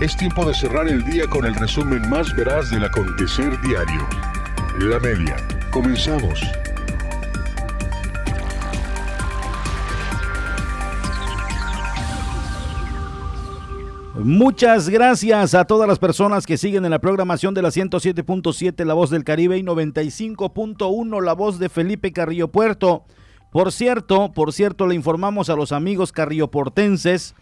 Es tiempo de cerrar el día con el resumen más veraz del acontecer diario. La media. Comenzamos. Muchas gracias a todas las personas que siguen en la programación de la 107.7 La Voz del Caribe y 95.1 La Voz de Felipe Carrillo Puerto. Por cierto, por cierto, le informamos a los amigos carrilloportenses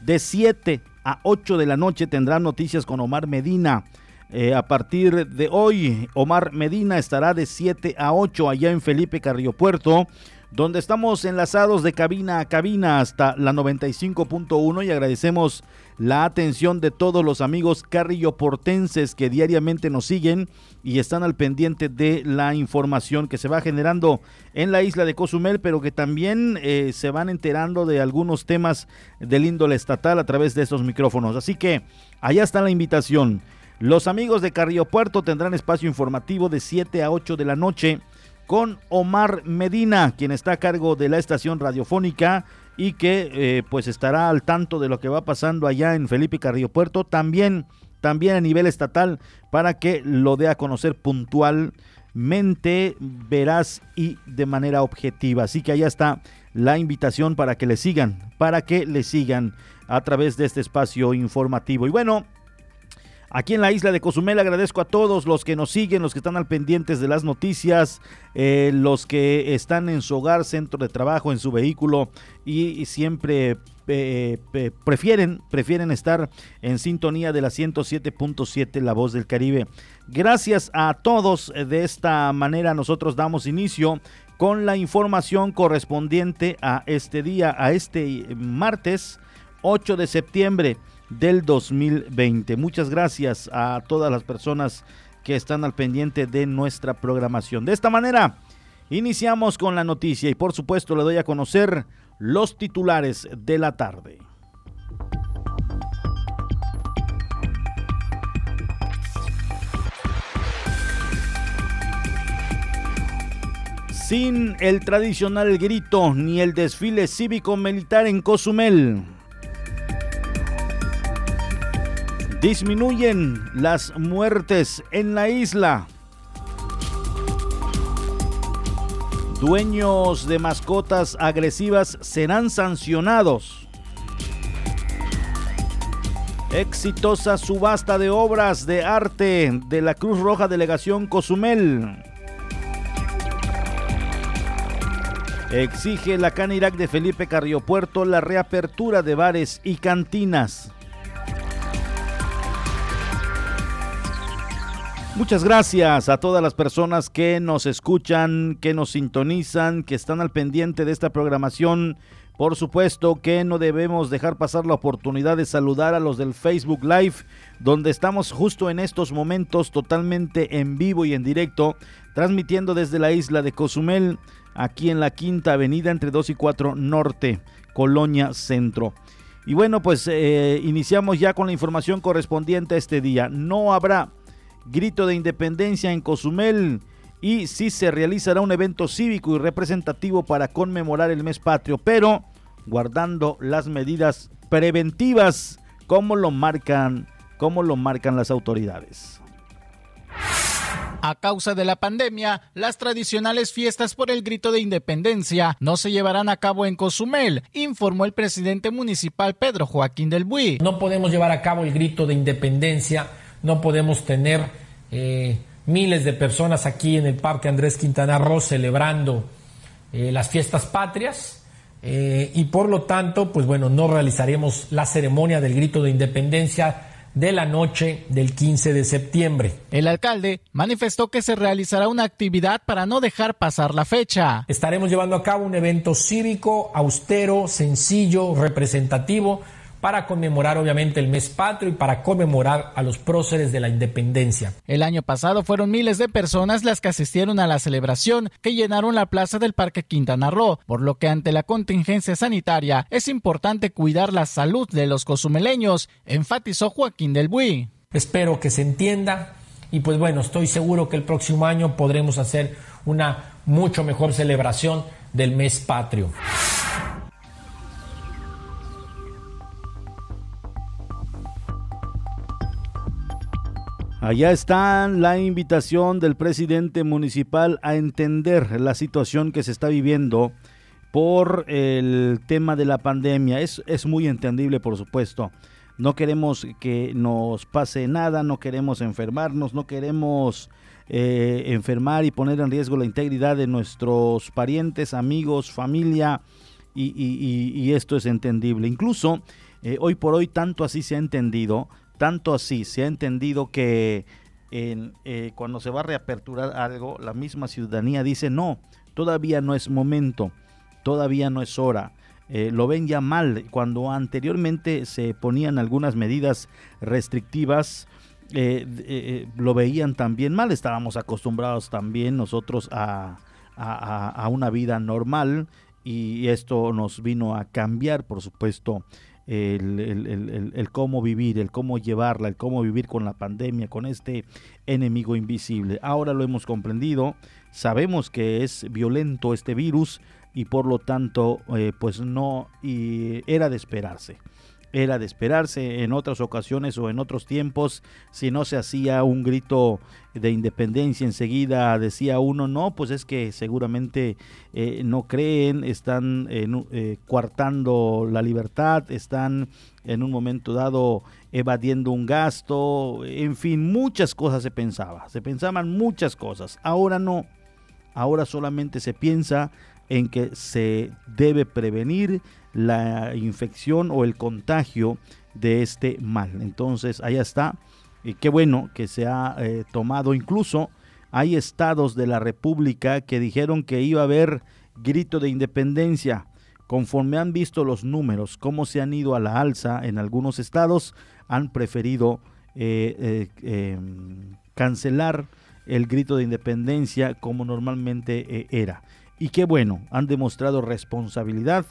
de 7 a 8 de la noche tendrán noticias con Omar Medina. Eh, a partir de hoy, Omar Medina estará de 7 a 8 allá en Felipe Carrillo Puerto donde estamos enlazados de cabina a cabina hasta la 95.1 y agradecemos la atención de todos los amigos carrilloportenses que diariamente nos siguen y están al pendiente de la información que se va generando en la isla de Cozumel, pero que también eh, se van enterando de algunos temas del índole estatal a través de estos micrófonos. Así que allá está la invitación. Los amigos de Carrillo Puerto tendrán espacio informativo de 7 a 8 de la noche con Omar Medina, quien está a cargo de la estación radiofónica y que eh, pues estará al tanto de lo que va pasando allá en Felipe Carrillo Puerto, también, también a nivel estatal, para que lo dé a conocer puntualmente, veraz y de manera objetiva. Así que allá está la invitación para que le sigan, para que le sigan a través de este espacio informativo. Y bueno, Aquí en la isla de Cozumel agradezco a todos los que nos siguen, los que están al pendientes de las noticias, eh, los que están en su hogar, centro de trabajo, en su vehículo y, siempre eh, prefieren, prefieren estar en sintonía de la 107.7 La Voz del Caribe. Gracias a todos. De esta manera nosotros damos inicio con la información correspondiente a este día, a este martes 8 de septiembre del 2020. Muchas gracias a todas las personas que están al pendiente de nuestra programación. De esta manera, iniciamos con la noticia y por supuesto le doy a conocer los titulares de la tarde. Sin el tradicional grito ni el desfile cívico-militar en Cozumel, Disminuyen las muertes en la isla. Dueños de mascotas agresivas serán sancionados. Exitosa subasta de obras de arte de la Cruz Roja Delegación Cozumel. Exige la Canirac de Felipe Carrillo Puerto la reapertura de bares y cantinas. Muchas gracias a todas las personas que nos escuchan, que nos sintonizan, que están al pendiente de esta programación. Por supuesto que no debemos dejar pasar la oportunidad de saludar a los del Facebook Live, donde estamos justo en estos momentos totalmente en vivo y en directo, transmitiendo desde la isla de Cozumel, aquí en la Quinta Avenida entre 2 y 4 Norte, Colonia Centro. Y bueno, pues eh, iniciamos ya con la información correspondiente a este día. No habrá grito de independencia en Cozumel y sí se realizará un evento cívico y representativo para conmemorar el mes patrio, pero guardando las medidas preventivas como lo marcan, como lo marcan las autoridades. A causa de la pandemia, las tradicionales fiestas por el grito de independencia no se llevarán a cabo en Cozumel, informó el presidente municipal Pedro Joaquín del Buy. No podemos llevar a cabo el grito de independencia no podemos tener eh, miles de personas aquí en el Parque Andrés Quintana Roo celebrando eh, las fiestas patrias. Eh, y por lo tanto, pues bueno, no realizaremos la ceremonia del grito de independencia de la noche del 15 de septiembre. El alcalde manifestó que se realizará una actividad para no dejar pasar la fecha. Estaremos llevando a cabo un evento cívico, austero, sencillo, representativo, para conmemorar obviamente el mes patrio y para conmemorar a los próceres de la independencia. El año pasado fueron miles de personas las que asistieron a la celebración que llenaron la plaza del Parque Quintana Roo, por lo que ante la contingencia sanitaria es importante cuidar la salud de los cozumeleños, enfatizó Joaquín del Buy. Espero que se entienda y pues bueno, estoy seguro que el próximo año podremos hacer una mucho mejor celebración del mes patrio. Allá está la invitación del presidente municipal a entender la situación que se está viviendo por el tema de la pandemia. Es, es muy entendible, por supuesto. No queremos que nos pase nada, no queremos enfermarnos, no queremos eh, enfermar y poner en riesgo la integridad de nuestros parientes, amigos, familia, y, esto es entendible. Incluso eh, hoy por hoy tanto así se ha entendido tanto así se ha entendido que eh, cuando se va a reaperturar algo, la misma ciudadanía dice no, todavía no es momento, todavía no es hora. Eh, lo ven ya mal. Cuando anteriormente se ponían algunas medidas restrictivas, eh, lo veían también mal. Estábamos acostumbrados también nosotros a, a, una vida normal y esto nos vino a cambiar, por supuesto, el, cómo vivir, el cómo llevarla, el cómo vivir con la pandemia, con este enemigo invisible. Ahora lo hemos comprendido, sabemos que es violento este virus y por lo tanto, eh, pues no era de esperarse era de esperarse en otras ocasiones o en otros tiempos, si no se hacía un grito de independencia enseguida decía uno, no, pues es que seguramente eh, no creen, están eh, coartando la libertad, están en un momento dado evadiendo un gasto, en fin, muchas cosas se pensaba, se pensaban muchas cosas, ahora no, ahora solamente se piensa en que se debe prevenir la infección o el contagio de este mal. Entonces, allá está. Y qué bueno que se ha eh, tomado. Incluso hay estados de la República que dijeron que iba a haber grito de independencia. Conforme han visto los números, cómo se han ido a la alza en algunos estados, han preferido eh, eh, em, cancelar el grito de independencia como normalmente era. Y qué bueno, han demostrado responsabilidad,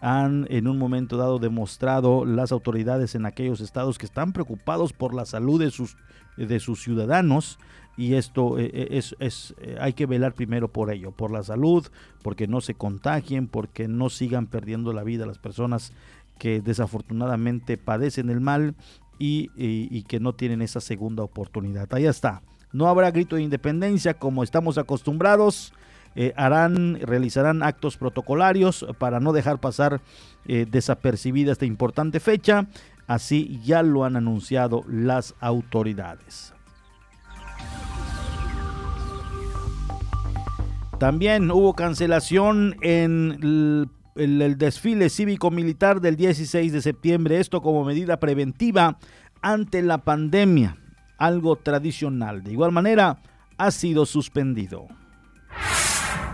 han en un momento dado demostrado las autoridades en aquellos estados que están preocupados por la salud de sus, de sus ciudadanos y esto eh, eh, es, es, eh, hay que velar primero por ello, por la salud, porque no se contagien, porque no sigan perdiendo la vida las personas que desafortunadamente padecen el mal y, y que no tienen esa segunda oportunidad. Ahí está. No habrá grito de independencia como estamos acostumbrados. Eh, harán, realizarán actos protocolarios para no dejar pasar eh, desapercibida esta importante fecha. Así ya lo han anunciado las autoridades. También hubo cancelación en el, el, desfile cívico-militar del 16 de septiembre, esto como medida preventiva ante la pandemia, algo tradicional. De igual manera, ha sido suspendido.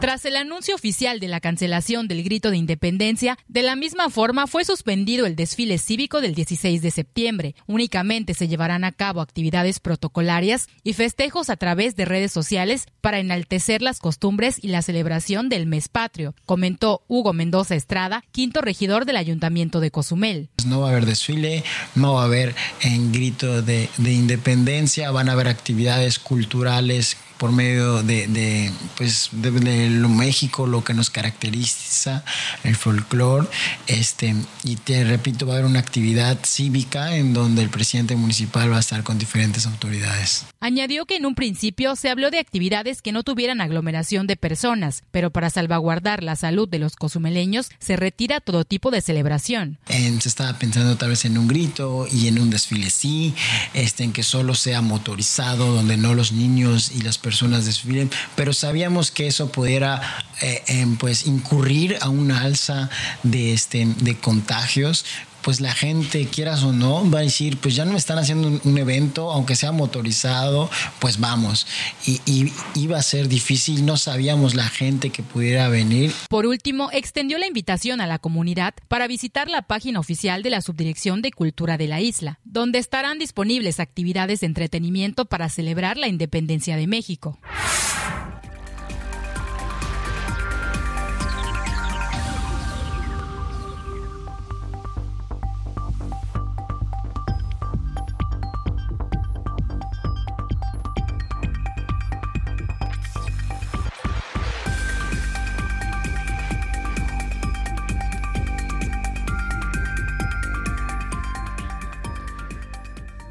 Tras el anuncio oficial de la cancelación del grito de independencia, de la misma forma fue suspendido el desfile cívico del 16 de septiembre. Únicamente se llevarán a cabo actividades protocolarias y festejos a través de redes sociales para enaltecer las costumbres y la celebración del mes patrio, comentó Hugo Mendoza Estrada, quinto regidor del Ayuntamiento de Cozumel. No va a haber desfile, no va a haber en grito de, de independencia, van a haber actividades culturales por medio de, de pues, de, lo México, lo que nos caracteriza, el folclore. Este, y te repito, va a haber una actividad cívica en donde el presidente municipal va a estar con diferentes autoridades. Añadió que en un principio se habló de actividades que no tuvieran aglomeración de personas, pero para salvaguardar la salud de los cozumeleños se retira todo tipo de celebración. se estaba pensando tal vez en un grito y en un desfile sí, este, en que solo sea motorizado, donde no los niños y las personas personas desfilen, pero sabíamos que eso pudiera eh, em, pues incurrir a una alza de, este, de contagios, pues la gente, quieras o no, va a decir, pues ya no me están haciendo un, evento, aunque sea motorizado, pues vamos. Y, y, iba a ser difícil, no sabíamos la gente que pudiera venir. Por último, extendió la invitación a la comunidad para visitar la página oficial de la Subdirección de Cultura de la isla, donde estarán disponibles actividades de entretenimiento para celebrar la independencia de México.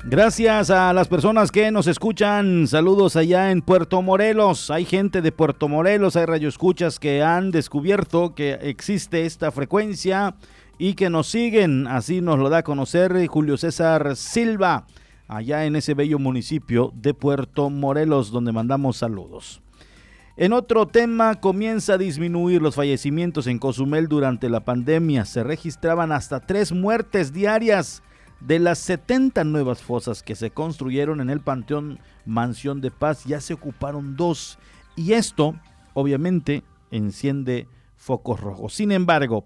Gracias a las personas que nos escuchan. Saludos allá en Puerto Morelos. Hay gente de Puerto Morelos, hay radioescuchas que han descubierto que existe esta frecuencia y que nos siguen. Así nos lo da a conocer Julio César Silva, allá en ese bello municipio de Puerto Morelos, donde mandamos saludos. En otro tema, comienza a disminuir los fallecimientos en Cozumel durante la pandemia. Se registraban hasta tres muertes diarias de las 70 nuevas fosas que se construyeron en el Panteón Mansión de Paz, ya se ocuparon dos. Y esto, obviamente, enciende focos rojos. Sin embargo,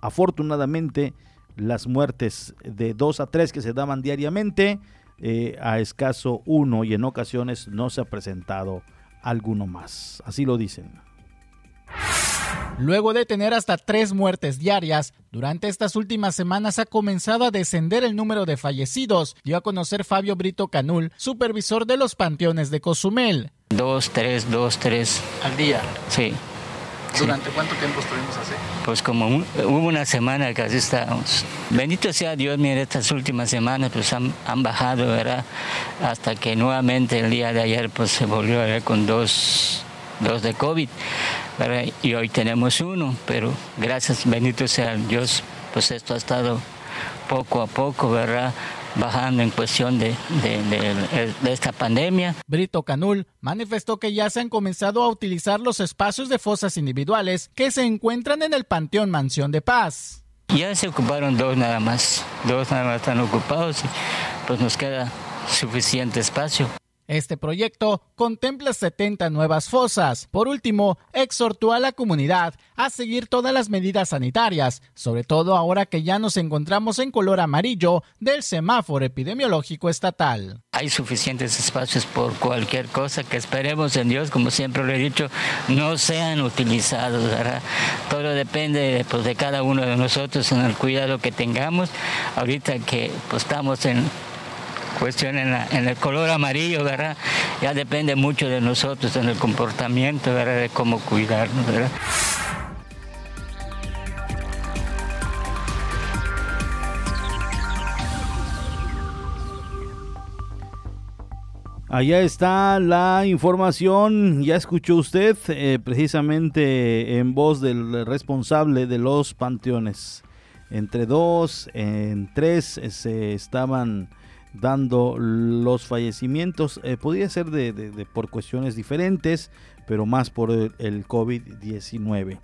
afortunadamente, las muertes de dos a tres que se daban diariamente, eh, a escaso uno y en ocasiones no se ha presentado alguno más. Así lo dicen. Luego de tener hasta tres muertes diarias, durante estas últimas semanas ha comenzado a descender el número de fallecidos, dio a conocer Fabio Brito Canul, supervisor de los panteones de Cozumel. Dos, tres, dos, tres. ¿Al día? Sí. ¿Durante cuánto tiempo estuvimos así? Pues como hubo una semana que así estábamos. Bendito sea Dios, mire, estas últimas semanas pues han, bajado, ¿verdad? Hasta que nuevamente el día de ayer pues se volvió a ver con dos, dos de COVID y hoy tenemos uno, pero gracias, bendito sea Dios, pues esto ha estado poco a poco, ¿verdad? bajando en cuestión de, de, esta pandemia. Brito Canul manifestó que ya se han comenzado a utilizar los espacios de fosas individuales que se encuentran en el Panteón Mansión de Paz. Ya se ocuparon dos nada más, dos nada más están ocupados, pues nos queda suficiente espacio. Este proyecto contempla 70 nuevas fosas. Por último, exhortó a la comunidad a seguir todas las medidas sanitarias, sobre todo ahora que ya nos encontramos en color amarillo del semáforo epidemiológico estatal. Hay suficientes espacios por cualquier cosa que esperemos en Dios, como siempre lo he dicho, no sean utilizados. Todo depende pues, de cada uno de nosotros en el cuidado que tengamos. Ahorita que pues, estamos en cuestión en, el color amarillo, ¿verdad? Ya depende mucho de nosotros, en el comportamiento, ¿verdad? De cómo cuidarnos, ¿verdad? Allá está la información, ya escuchó usted eh, precisamente en voz del responsable de los panteones. Entre dos, en tres eh, se estaban dando los fallecimientos. Eh, podría ser de, por cuestiones diferentes, pero más por el, COVID-19.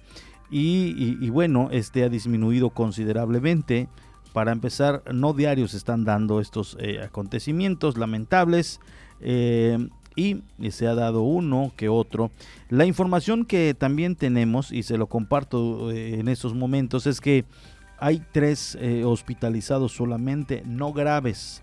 Y, bueno, este ha disminuido considerablemente. Para empezar, no diarios están dando estos eh, acontecimientos lamentables. Eh, y se ha dado uno que otro. La información que también tenemos, y se lo comparto en estos momentos, es que hay tres hospitalizados solamente, no graves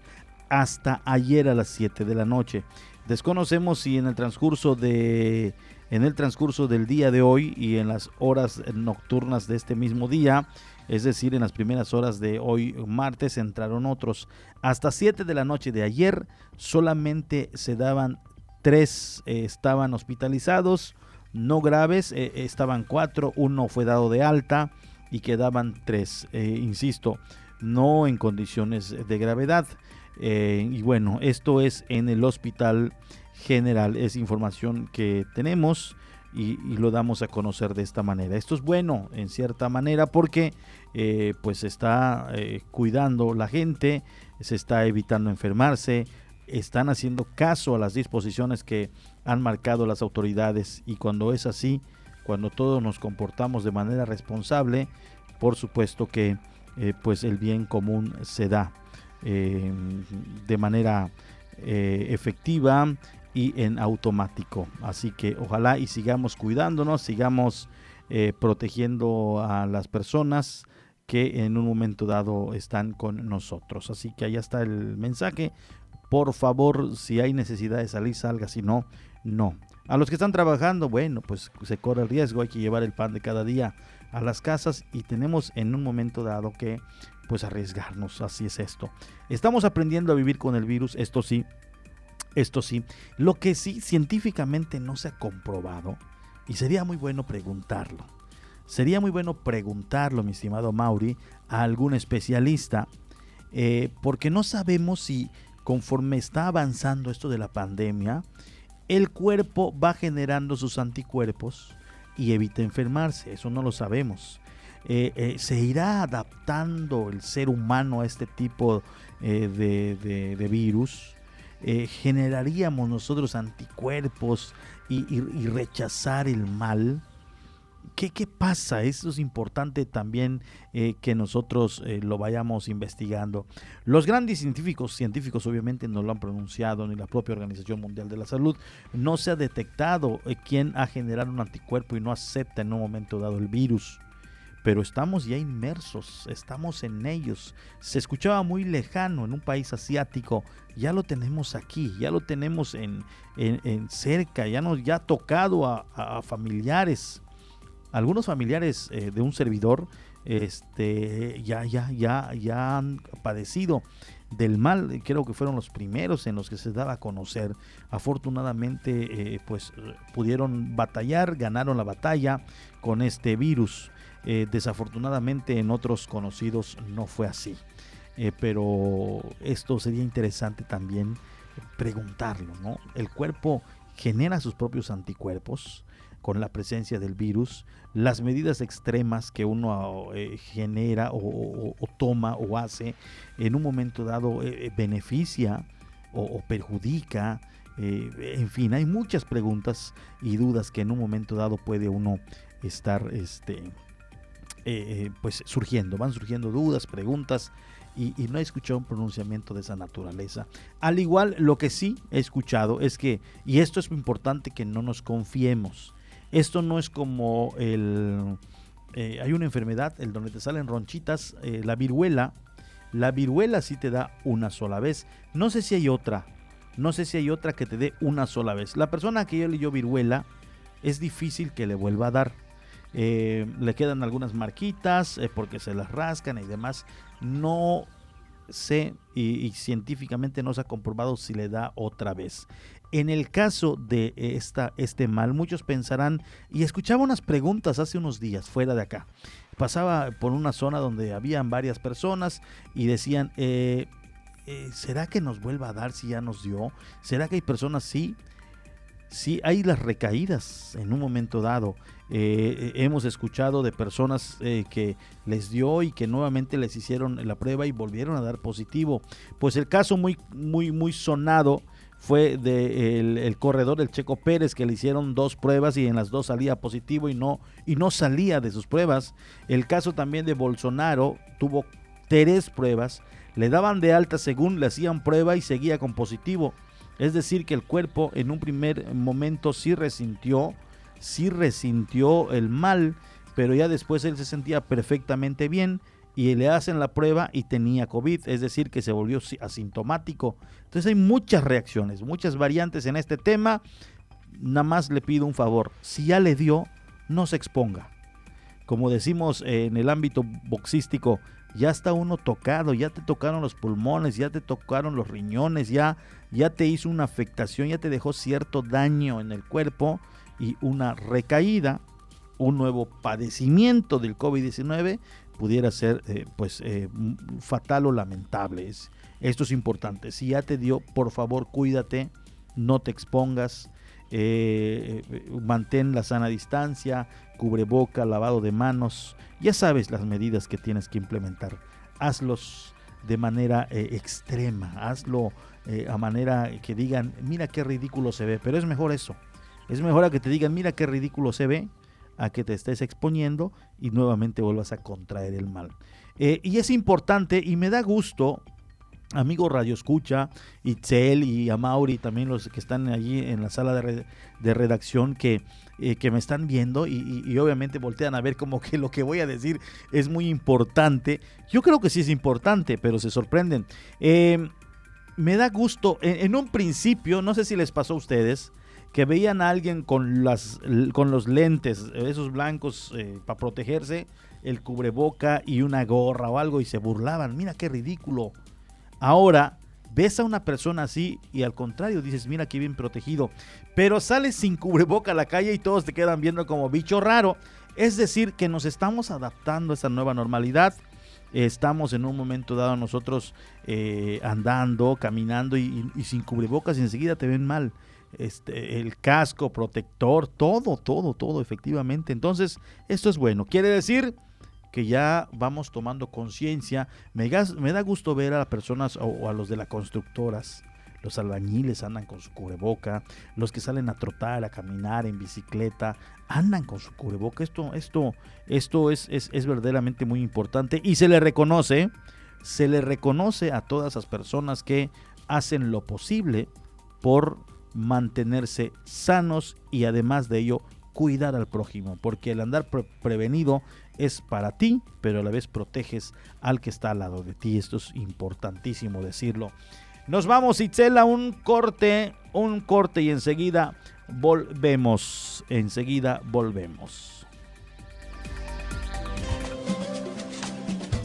hasta ayer a las 7 de la noche. Desconocemos si en el transcurso de en el transcurso del día de hoy y en las horas nocturnas de este mismo día, es decir, en las primeras horas de hoy martes entraron otros. Hasta 7 de la noche de ayer solamente se daban tres, eh, estaban hospitalizados, no graves, eh, estaban cuatro, uno fue dado de alta y quedaban tres, eh, insisto, no en condiciones de gravedad. Eh, y bueno, esto es en el hospital general, es información que tenemos y, lo damos a conocer de esta manera. Esto es bueno en cierta manera porque eh, pues está eh, cuidando la gente, se está evitando enfermarse, están haciendo caso a las disposiciones que han marcado las autoridades y cuando es así, cuando todos nos comportamos de manera responsable, por supuesto que pues el bien común se da. Eh, de manera eh, efectiva y en automático. Así que ojalá y sigamos cuidándonos, sigamos eh, protegiendo a las personas que en un momento dado están con nosotros. Así que allá está el mensaje. Por favor, si hay necesidad de salir, salga. Si no, no. A los que están trabajando, bueno, pues se corre el riesgo. Hay que llevar el pan de cada día a las casas y tenemos en un momento dado que pues arriesgarnos, así es esto. Estamos aprendiendo a vivir con el virus, esto sí, esto sí. Lo que sí científicamente no se ha comprobado, y sería muy bueno preguntarlo, sería muy bueno preguntarlo, mi estimado Mauri, a algún especialista, eh, porque no sabemos si conforme está avanzando esto de la pandemia, el cuerpo va generando sus anticuerpos y evita enfermarse. Eso no lo sabemos. Eh, eh, se irá adaptando el ser humano a este tipo eh, de, virus. generaríamos nosotros anticuerpos y rechazar el mal. ¿Qué, pasa? Eso es importante también eh, que nosotros eh, lo vayamos investigando. Los grandes científicos, científicos obviamente no lo han pronunciado, ni la propia Organización Mundial de la Salud, no se ha detectado eh, quién ha generado un anticuerpo y no acepta en un momento dado el virus. Pero estamos ya inmersos, estamos en ellos. Se escuchaba muy lejano en un país asiático, ya lo tenemos aquí, ya lo tenemos en, cerca, ya nos ya ha tocado a familiares algunos familiares eh, de un servidor este, ya, ya, ya, ya han padecido del mal, creo que fueron los primeros en los que se daba a conocer. Afortunadamente, eh, pues pudieron batallar, ganaron la batalla con este virus. Eh, desafortunadamente en otros conocidos no fue así. pero esto sería interesante también preguntarlo, ¿no? El cuerpo genera sus propios anticuerpos con la presencia del virus, las medidas extremas que uno eh, genera o, toma o hace en un momento dado eh, eh, beneficia o, perjudica. en fin, hay muchas preguntas y dudas que en un momento dado puede uno estar este, pues surgiendo. Van surgiendo dudas, preguntas. Y, y, no he escuchado un pronunciamiento de esa naturaleza. Al igual, lo que sí he escuchado es que, y esto es importante que no nos confiemos, esto no es como el... Eh, hay una enfermedad, el donde te salen ronchitas, eh, la viruela. La viruela sí te da una sola vez. No sé si hay otra. No sé si hay otra que te dé una sola vez. La persona que ya le dio viruela es difícil que le vuelva a dar. Eh, le quedan algunas marquitas porque se las rascan y demás. No sé y, científicamente no se ha comprobado si le da otra vez. En el caso de esta, este mal, muchos pensarán, y escuchaba unas preguntas hace unos días fuera de acá. Pasaba por una zona donde habían varias personas y decían, eh, eh, ¿será que nos vuelva a dar si ya nos dio? ¿Será que hay personas, sí? Sí, hay las recaídas en un momento dado. Eh, hemos escuchado de personas que les dio y que nuevamente les hicieron la prueba y volvieron a dar positivo. Pues el caso muy, muy, muy sonado fue del el corredor, el Checo Pérez, que le hicieron dos pruebas y en las dos salía positivo y no, y no salía de sus pruebas. El caso también de Bolsonaro tuvo tres pruebas, le daban de alta según le hacían prueba y seguía con positivo. Es decir, que el cuerpo en un primer momento sí resintió, sí resintió el mal, pero ya después él se sentía perfectamente bien y le hacen la prueba y tenía COVID, es decir, que se volvió asintomático. Entonces hay muchas reacciones, muchas variantes en este tema. Nada más le pido un favor, si ya le dio, no se exponga. Como decimos en el ámbito boxístico, ya está uno tocado, ya te tocaron los pulmones, ya te tocaron los riñones, ya, ya te hizo una afectación, ya te dejó cierto daño en el cuerpo y una recaída, un nuevo padecimiento del COVID-19 pudiera ser eh, pues eh, fatal o lamentable. esto es importante. Si ya te dio, por favor cuídate, no te expongas, eh, mantén la sana distancia, cubre boca, lavado de manos. Ya sabes las medidas que tienes que implementar. Hazlos de manera extrema, hazlo a manera que digan, mira qué ridículo se ve, pero es mejor eso. Es mejor a que te digan, mira qué ritículo se ve, a que te estés exponiendo y nuevamente vuelvas a contraer el mal. Eh, y es importante y me da gusto, amigo Radio Escucha, Itzel y Amauri, también los que están allí en la sala de, redacción, que, eh, que, me están viendo y, obviamente voltean a ver como que lo que voy a decir es muy importante. Yo creo que sí es importante, pero se sorprenden. Eh, me da gusto, en, un principio, no sé si les pasó a ustedes, que veían a alguien con, las, con los lentes, esos blancos eh, para protegerse, el cubreboca y una gorra o algo y se burlaban. Mira qué ridículo. Ahora ves a una persona así y al contrario dices, mira qué bien protegido. Pero sales sin cubreboca a la calle y todos te quedan viendo como bicho raro. Es decir, que nos estamos adaptando a esta nueva normalidad. estamos en un momento dado nosotros eh, andando, caminando y, sin cubrebocas y enseguida te ven mal. Este, el casco, protector, todo, todo, todo, efectivamente. Entonces, esto es bueno. Quiere decir que ya vamos tomando conciencia. Me, me, da gusto ver a las personas o, a los de las constructoras. Los albañiles andan con su cubreboca, los que salen a trotar, a caminar en bicicleta, andan con su cubreboca. Esto, esto, esto es, es, es verdaderamente muy importante y se le reconoce, se le reconoce a todas esas personas que hacen lo posible por mantenerse sanos y además de ello cuidar al prójimo, porque el andar prevenido es para ti, pero a la vez proteges al que está al lado de ti. Esto es importantísimo decirlo. Nos vamos, Itzela, un corte, un corte y enseguida volvemos. Enseguida volvemos.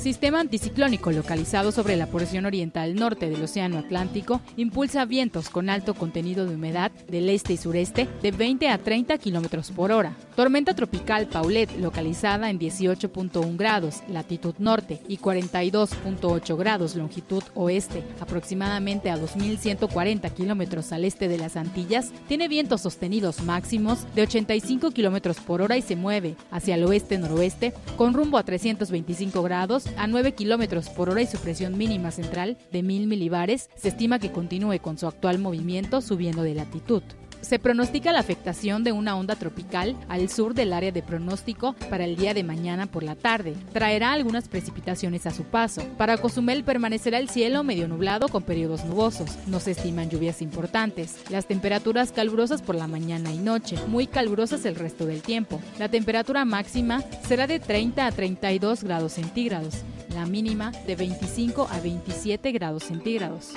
Sistema anticiclónico localizado sobre la porción oriental norte del Océano Atlántico impulsa vientos con alto contenido de humedad del este y sureste de 20 a 30 kilómetros por hora. Tormenta tropical Paulette localizada en 18.1 grados latitud norte y 42.8 grados longitud oeste, aproximadamente a 2.140 kilómetros al este de las Antillas, tiene vientos sostenidos máximos de 85 kilómetros por hora y se mueve hacia el oeste-noroeste con rumbo a 325 grados a 9 kilómetros por hora y su presión mínima central de 1000 milibares, se estima que continúe con su actual movimiento subiendo de latitud. Se pronostica la afectación de una onda tropical al sur del área de pronóstico para el día de mañana por la tarde. Traerá algunas precipitaciones a su paso. Para Cozumel permanecerá el cielo medio nublado con periodos nubosos. No se estiman lluvias importantes. Las temperaturas calurosas por la mañana y noche, muy calurosas el resto del tiempo. La temperatura máxima será de 30 a 32 grados centígrados. La mínima de 25 a 27 grados centígrados.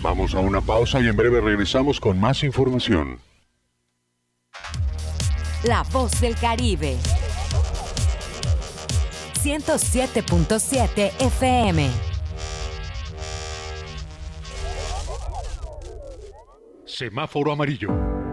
Vamos a una pausa y en breve regresamos con más información. La voz del Caribe. 107.7 FM. Semáforo amarillo.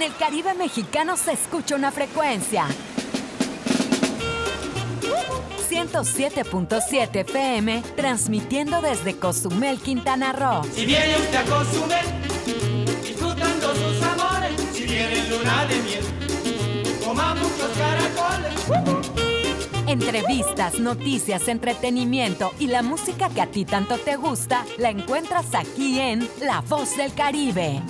En el Caribe mexicano se escucha una frecuencia. 107.7 FM, transmitiendo desde Cozumel, Quintana Roo. Si viene usted a Cozumel, disfrutando sus amores, si viene luna de miel, coma muchos caracoles. Entrevistas, noticias, entretenimiento y la música que a ti tanto te gusta, la encuentras aquí en La Voz del Caribe.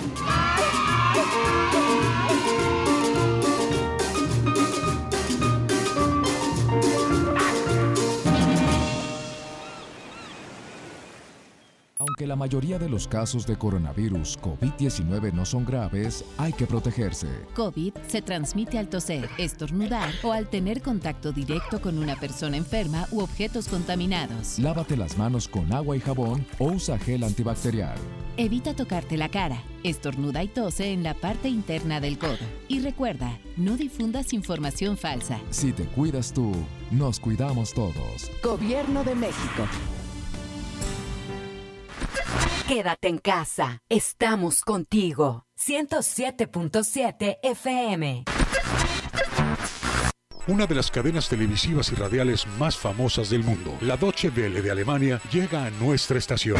Aunque la mayoría de los casos de coronavirus COVID-19 no son graves, hay que protegerse. COVID se transmite al toser, estornudar o al tener contacto directo con una persona enferma u objetos contaminados. Lávate las manos con agua y jabón o usa gel antibacterial. Evita tocarte la cara, estornuda y tose en la parte interna del codo. Y recuerda, no difundas información falsa. Si te cuidas tú, nos cuidamos todos. Gobierno de México. Quédate en casa. Estamos contigo. 107.7 FM. Una de las cadenas televisivas y radiales más famosas del mundo, la Deutsche Welle de Alemania, llega a nuestra estación.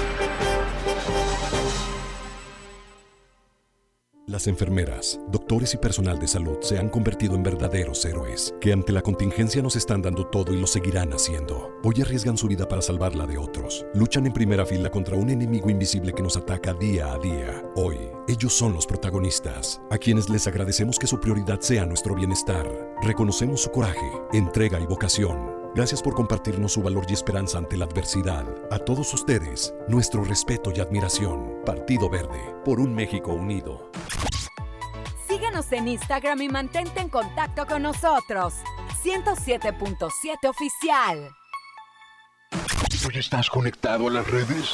Las enfermeras, doctores y personal de salud se han convertido en verdaderos héroes, que ante la contingencia nos están dando todo y lo seguirán haciendo. Hoy arriesgan su vida para salvar la de otros. Luchan en primera fila contra un enemigo invisible que nos ataca día a día. Hoy, ellos son los protagonistas, a quienes les agradecemos que su prioridad sea nuestro bienestar. Reconocemos su coraje, entrega y vocación. Gracias por compartirnos su valor y esperanza ante la adversidad. A todos ustedes, nuestro respeto y admiración. Partido Verde, por un México unido. Síguenos en Instagram y mantente en contacto con nosotros. 107.7 oficial. ¿Hoy estás conectado a las redes?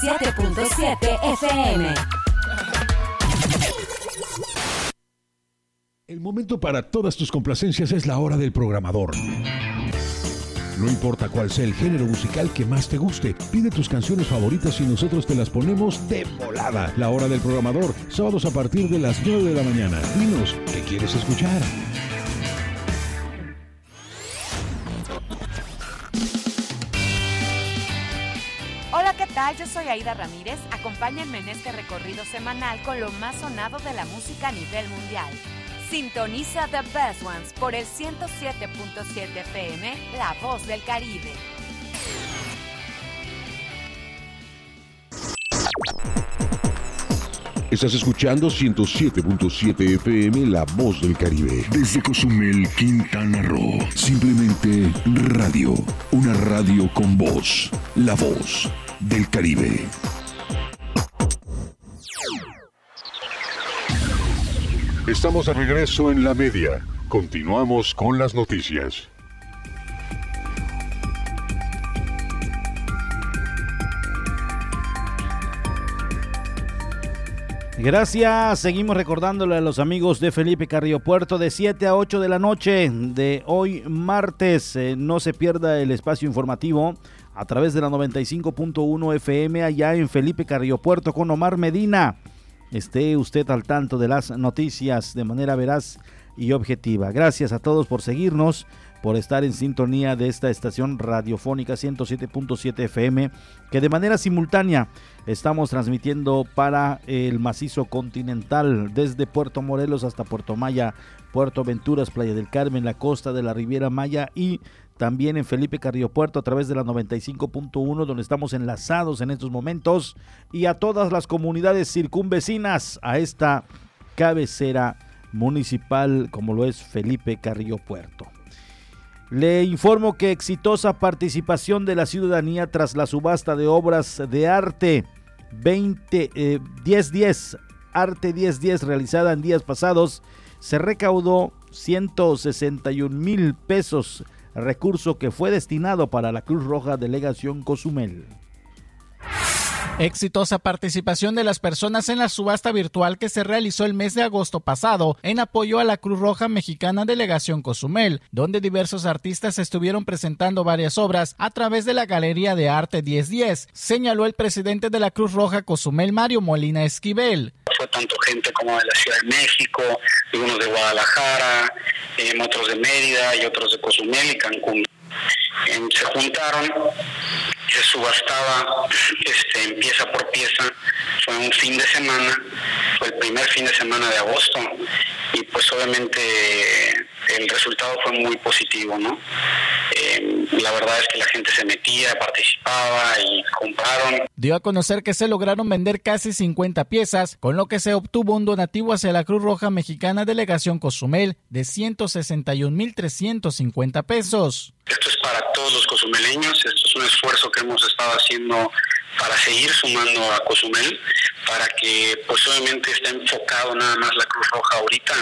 107.7 FM. El momento para todas tus complacencias es la hora del programador. No importa cuál sea el género musical que más te guste, pide tus canciones favoritas y nosotros te las ponemos de volada. La hora del programador, sábados a partir de las 9 de la mañana. Dinos, ¿qué quieres escuchar? Yo soy Aida Ramírez. Acompáñenme en este recorrido semanal con lo más sonado de la música a nivel mundial. Sintoniza The Best Ones por el 107.7 FM, La Voz del Caribe. Estás escuchando 107.7 FM La Voz del Caribe. Desde Cozumel, Quintana Roo. Simplemente radio. Una radio con voz. La Voz del Caribe. Estamos de regreso en la media. Continuamos con las noticias. Gracias. Seguimos recordándole a los amigos de Felipe Carrillo Puerto de 7 a 8 de la noche de hoy martes. Eh, no se pierda el espacio informativo a través de la 95.1 FM allá en Felipe Carrillo Puerto con Omar Medina. Esté usted al tanto de las noticias de manera veraz y objetiva. Gracias a todos por seguirnos, por estar en sintonía de esta estación radiofónica 107.7 FM, que de manera simultánea estamos transmitiendo para el macizo continental, desde Puerto Morelos hasta Puerto Maya, Puerto Venturas, Playa del Carmen, la costa de la Riviera Maya y también en Felipe Carrillo Puerto a través de la 95.1 donde estamos enlazados en estos momentos y a todas las comunidades circunvecinas a esta cabecera municipal como lo es Felipe Carrillo Puerto. Le informo que exitosa participación de la ciudadanía tras la subasta de obras de arte 20 eh, 1010 Arte 1010 realizada en días pasados se recaudó 161 mil pesos recurso que fue destinado para la Cruz Roja Delegación Cozumel. Exitosa participación de las personas en la subasta virtual que se realizó el mes de agosto pasado en apoyo a la Cruz Roja Mexicana Delegación Cozumel, donde diversos artistas estuvieron presentando varias obras a través de la Galería de Arte 1010, señaló el presidente de la Cruz Roja Cozumel, Mario Molina Esquivel. Fue tanto gente como de la Ciudad de México, algunos de Guadalajara, eh, otros de Mérida y otros de Cozumel y Cancún. Eh, se juntaron, se subastaba este, pieza por pieza, fue un fin de semana, fue el primer fin de semana de agosto y pues obviamente el resultado fue muy positivo, ¿no? Eh, la verdad es que la gente se metía, participaba y compraron. Dio a conocer que se lograron vender casi 50 piezas, con lo que se obtuvo un donativo hacia la Cruz Roja Mexicana Delegación Cozumel de 161.350 pesos. Esto es para todos los cozumeleños, esto es un esfuerzo que hemos estado haciendo para seguir sumando a Cozumel, para que pues obviamente esté enfocado nada más la Cruz Roja ahorita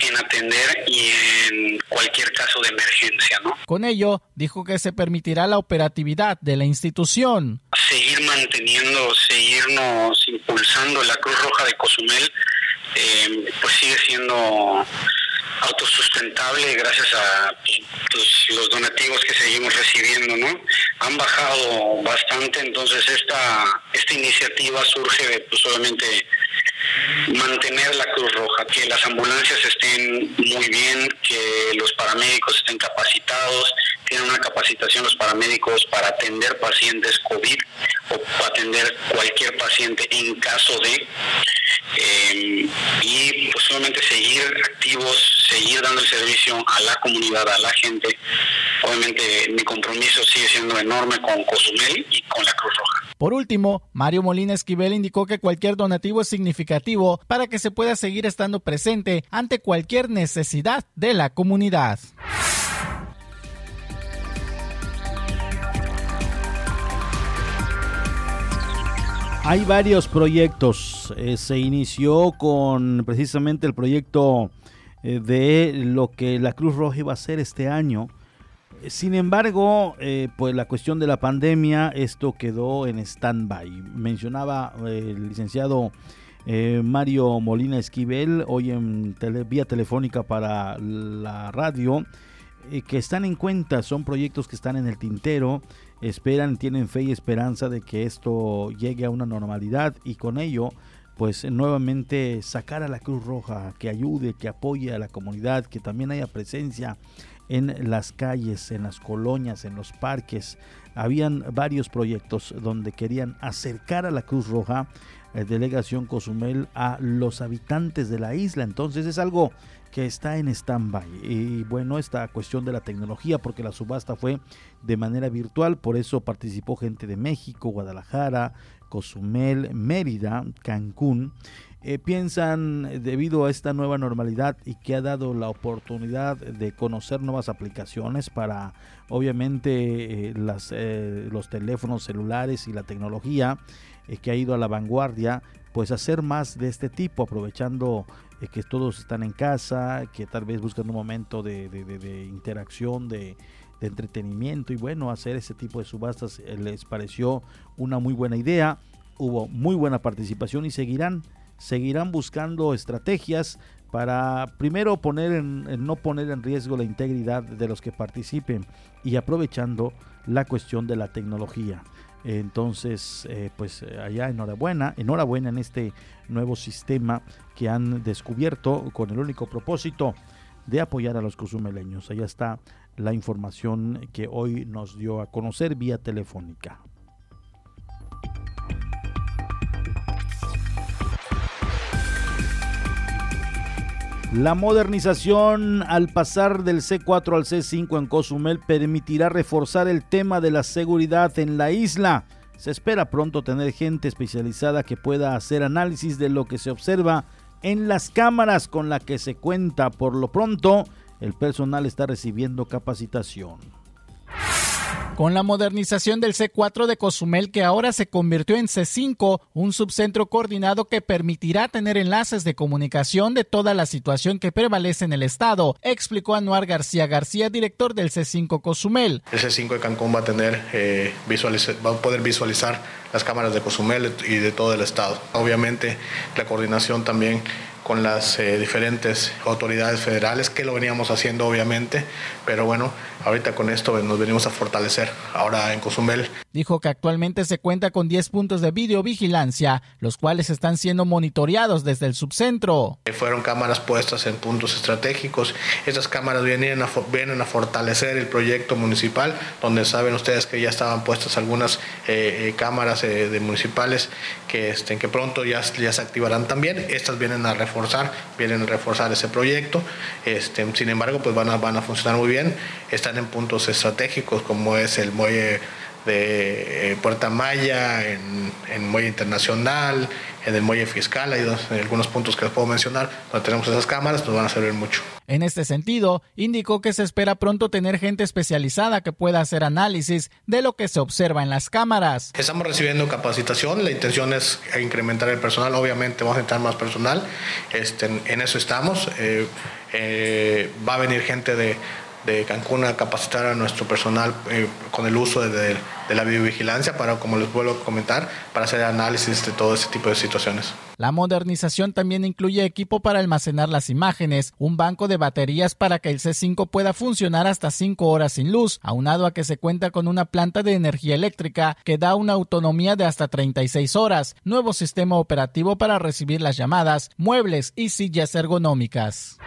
en atender y en cualquier caso de emergencia, ¿no? Con ello, dijo que se permitirá la operatividad de la institución. Seguir manteniendo, seguirnos impulsando la Cruz Roja de Cozumel, eh, pues sigue siendo autosustentable gracias a pues, los donativos que seguimos recibiendo, ¿no? Han bajado bastante, entonces esta esta iniciativa surge de pues obviamente mantener la Cruz Roja, que las ambulancias estén muy bien, que los paramédicos estén capacitados, tienen una capacitación los paramédicos para atender pacientes COVID o atender cualquier paciente en caso de eh, y pues seguir activos, seguir dando el servicio a la comunidad, a la gente. Obviamente mi compromiso sigue siendo enorme con Cozumel y con la Cruz Roja. Por último, Mario Molina Esquivel indicó que cualquier donativo es significativo para que se pueda seguir estando presente ante cualquier necesidad de la comunidad. Hay varios proyectos. Eh, se inició con precisamente el proyecto eh, de lo que la Cruz Roja iba a hacer este año. Sin embargo, eh, pues la cuestión de la pandemia, esto quedó en stand-by. Mencionaba el licenciado Mario Molina Esquivel, hoy en vía telefónica para la radio, que están en cuenta, son proyectos que están en el tintero esperan, tienen fe y esperanza de que esto llegue a una normalidad y con ello pues nuevamente sacar a la Cruz Roja, que ayude, que apoye a la comunidad, que también haya presencia en las calles, en las colonias, en los parques. Habían varios proyectos donde querían acercar a la Cruz Roja, eh, delegación Cozumel, a los habitantes de la isla. Entonces es algo que está en stand-by. Y bueno, esta cuestión de la tecnología, porque la subasta fue de manera virtual, por eso participó gente de México, Guadalajara, Cozumel, Mérida, Cancún. Eh, piensan debido a esta nueva normalidad y que ha dado la oportunidad de conocer nuevas aplicaciones para obviamente eh, las, eh, los teléfonos celulares y la tecnología que ha ido a la vanguardia pues hacer más de este tipo aprovechando que todos están en casa, que tal vez buscan un momento de, interacción, de, entretenimiento y bueno, hacer ese tipo de subastas eh, les pareció una muy buena idea, hubo muy buena participación y seguirán, seguirán buscando estrategias para primero poner en, no poner en riesgo la integridad de los que participen y aprovechando la cuestión de la tecnología. Entonces, eh, pues allá enhorabuena, enhorabuena en este nuevo sistema que han descubierto con el único propósito de apoyar a los cozumeleños. Allá está la información que hoy nos dio a conocer vía telefónica. La modernización al pasar del C4 al C5 en Cozumel permitirá reforzar el tema de la seguridad en la isla. Se espera pronto tener gente especializada que pueda hacer análisis de lo que se observa en las cámaras con la que se cuenta. Por lo pronto, el personal está recibiendo capacitación con la modernización del C4 de Cozumel que ahora se convirtió en C5, un subcentro coordinado que permitirá tener enlaces de comunicación de toda la situación que prevalece en el estado, explicó Anuar García García, director del C5 Cozumel. El C5 de Cancún va a tener eh, va a poder visualizar las cámaras de Cozumel y de todo el estado. Obviamente la coordinación también con las eh, diferentes autoridades federales, que lo veníamos haciendo obviamente, pero bueno, ahorita con esto nos venimos a fortalecer ahora en Cozumel. Dijo que actualmente se cuenta con 10 puntos de videovigilancia, los cuales están siendo monitoreados desde el subcentro. Eh, fueron cámaras puestas en puntos estratégicos. Estas cámaras vienen a, vienen a fortalecer el proyecto municipal, donde saben ustedes que ya estaban puestas algunas eh, cámaras de municipales que, estén que pronto ya, ya se activarán también. Estas vienen a reforzar vienen a reforzar ese proyecto. Este, sin embargo, pues van a, van a funcionar muy bien. Están en puntos estratégicos como es el muelle de eh, Puerta Maya, en, en Muelle Internacional, en el Muelle Fiscal, hay dos, algunos puntos que les puedo mencionar, donde tenemos esas cámaras, nos van a servir mucho. En este sentido, indicó que se espera pronto tener gente especializada que pueda hacer análisis de lo que se observa en las cámaras. Estamos recibiendo capacitación, la intención es incrementar el personal, obviamente vamos a necesitar más personal, este, en, eso estamos, eh, eh, va a venir gente de de Cancún a capacitar a nuestro personal eh, con el uso de, la videovigilancia para, como les vuelvo a comentar, para hacer análisis de todo ese tipo de situaciones. La modernización también incluye equipo para almacenar las imágenes, un banco de baterías para que el C5 pueda funcionar hasta 5 horas sin luz, aunado a que se cuenta con una planta de energía eléctrica que da una autonomía de hasta 36 horas, nuevo sistema operativo para recibir las llamadas, muebles y sillas ergonómicas.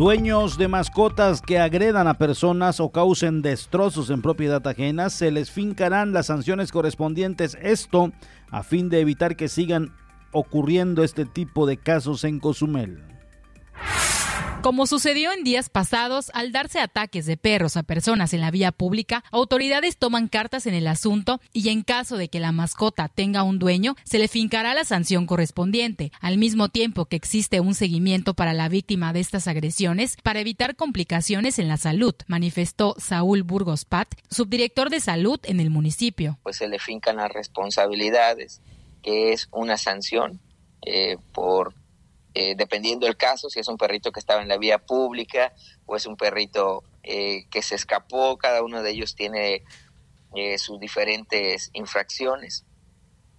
Dueños de mascotas que agredan a personas o causen destrozos en propiedad ajena se les fincarán las sanciones correspondientes. Esto a fin de evitar que sigan ocurriendo este tipo de casos en Cozumel. Como sucedió en días pasados, al darse ataques de perros a personas en la vía pública, autoridades toman cartas en el asunto y en caso de que la mascota tenga un dueño, se le fincará la sanción correspondiente, al mismo tiempo que existe un seguimiento para la víctima de estas agresiones para evitar complicaciones en la salud, manifestó Saúl Burgos Pat, subdirector de salud en el municipio. Pues se le fincan las responsabilidades, que es una sanción eh, por eh, dependiendo del caso, si es un perrito que estaba en la vía pública o es un perrito eh, que se escapó, cada uno de ellos tiene eh, sus diferentes infracciones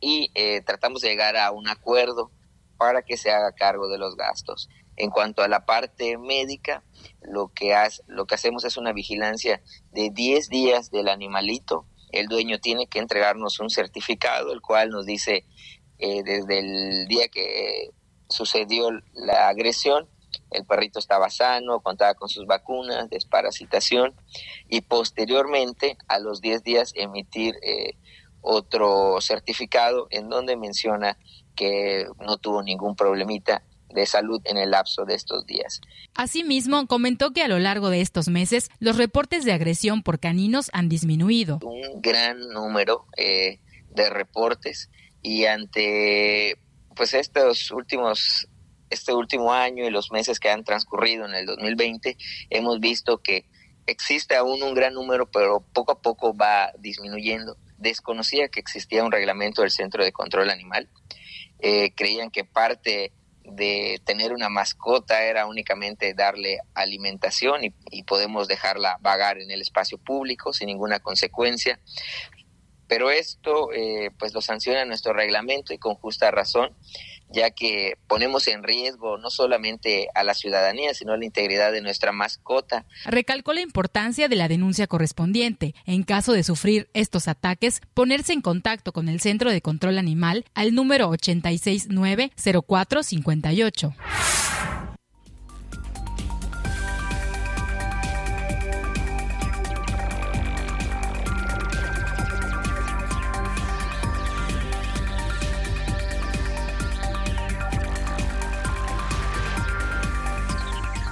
y tratamos de llegar a un acuerdo para que se haga cargo de los gastos. En cuanto a la parte médica, lo que, lo que hacemos es una vigilancia de 10 días del animalito. El dueño tiene que entregarnos un certificado, el cual nos dice desde el día que sucedió la agresión, el perrito estaba sano, contaba con sus vacunas, desparasitación y posteriormente a los 10 días emitir eh, otro certificado en donde menciona que no tuvo ningún problemita de salud en el lapso de estos días. Asimismo, comentó que a lo largo de estos meses los reportes de agresión por caninos han disminuido. Un gran número eh, de reportes y ante pues estos últimos este último año y los meses que han transcurrido en el 2020 hemos visto que existe aún un gran número, pero poco a poco va disminuyendo. Desconocía que existía un reglamento del Centro de Control Animal. Eh, creían que parte de tener una mascota era únicamente darle alimentación y, y, podemos dejarla vagar en el espacio público sin ninguna consecuencia. Pero esto eh, pues lo sanciona nuestro reglamento y con justa razón, ya que ponemos en riesgo no solamente a la ciudadanía, sino a la integridad de nuestra mascota. Recalcó la importancia de la denuncia correspondiente. En caso de sufrir estos ataques, ponerse en contacto con el Centro de Control Animal al número 869-0458.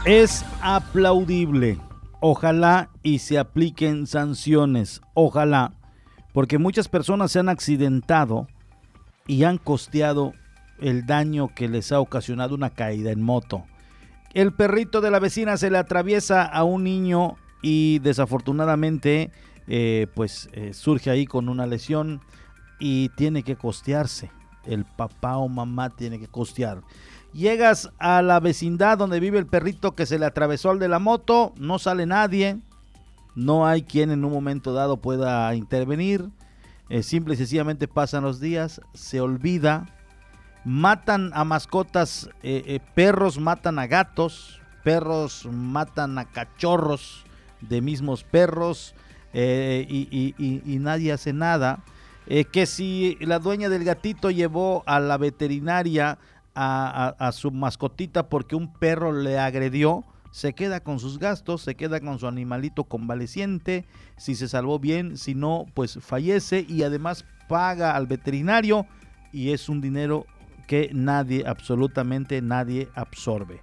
Es aplaudible. Ojalá y se apliquen sanciones. Ojalá. Porque muchas personas se han accidentado y han costeado el daño que les ha ocasionado una caída en moto. El perrito de la vecina se le atraviesa a un niño y desafortunadamente eh, pues eh, surge ahí con una lesión y tiene que costearse. El papá o mamá tiene que costear. Llegas a la vecindad donde vive el perrito que se le atravesó al de la moto, no sale nadie, no hay quien en un momento dado pueda intervenir. Eh, simple y sencillamente pasan los días, se olvida, matan a mascotas, eh, eh, perros matan a gatos, perros matan a cachorros de mismos perros eh, y, nadie hace nada. Que si la dueña del gatito llevó a la veterinaria a, su mascotita porque un perro le agredió, se queda con sus gastos, se queda con su animalito convaleciente, si se salvó bien, si no, pues fallece y además paga al veterinario y es un dinero que nadie, absolutamente nadie absorbe.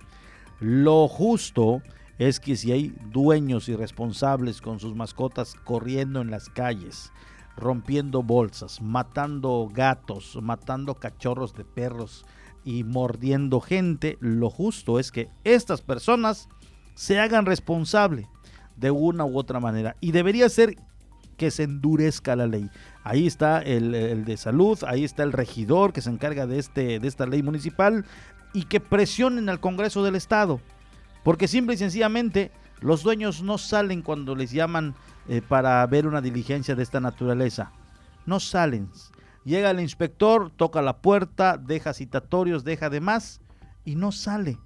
Lo justo es que si hay dueños irresponsables con sus mascotas corriendo en las calles, rompiendo bolsas, matando gatos, matando cachorros de perros y mordiendo gente, lo justo es que estas personas se hagan responsable de una u otra manera. Y debería ser que se endurezca la ley. Ahí está el, de salud, ahí está el regidor que se encarga de, este, de esta ley municipal y que presionen al Congreso del Estado porque simple y sencillamente los dueños no salen cuando les llaman eh, para ver una diligencia de esta naturaleza. No salen. Llega el inspector, toca la puerta, deja citatorios, deja demás y no sale.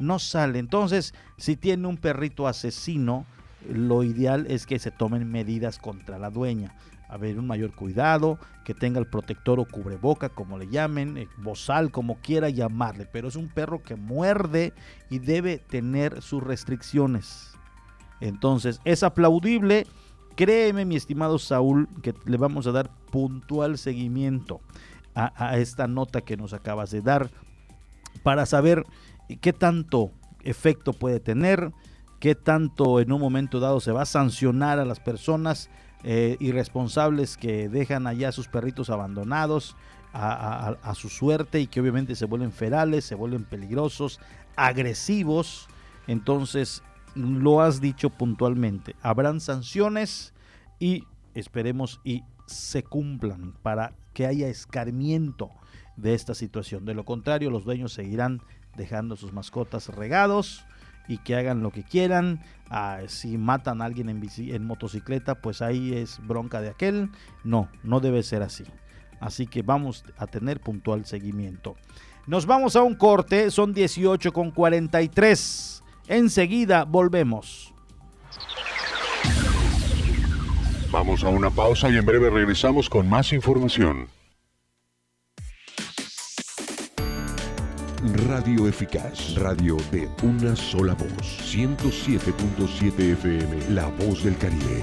No sale. Entonces, si tiene un perrito asesino, lo ideal es que se tomen medidas contra la dueña haber un mayor cuidado, que tenga el protector o cubreboca, como le llamen, eh, bozal, como quiera llamarle, pero es un perro que muerde y debe tener sus restricciones. Entonces, es aplaudible. Créeme, mi estimado Saúl, que le vamos a dar puntual seguimiento a, a esta nota que nos acabas de dar para saber qué tanto efecto puede tener, qué tanto en un momento dado se va a sancionar a las personas eh, irresponsables que dejan allá a sus perritos abandonados a, su suerte y que obviamente se vuelven ferales, se vuelven peligrosos, agresivos. Entonces, lo has dicho puntualmente, habrán sanciones y esperemos y se cumplan para que haya escarmiento de esta situación. De lo contrario, los dueños seguirán dejando sus mascotas regados y que hagan lo que quieran. Ah, si matan a alguien en, en motocicleta, pues ahí es bronca de aquel. No, no debe ser así. Así que vamos a tener puntual seguimiento. Nos vamos a un corte, son 18 con 43. Enseguida volvemos. Vamos a una pausa y en breve regresamos con más información. Radio Eficaz, radio de una sola voz. 107.7 FM, La Voz del Caribe.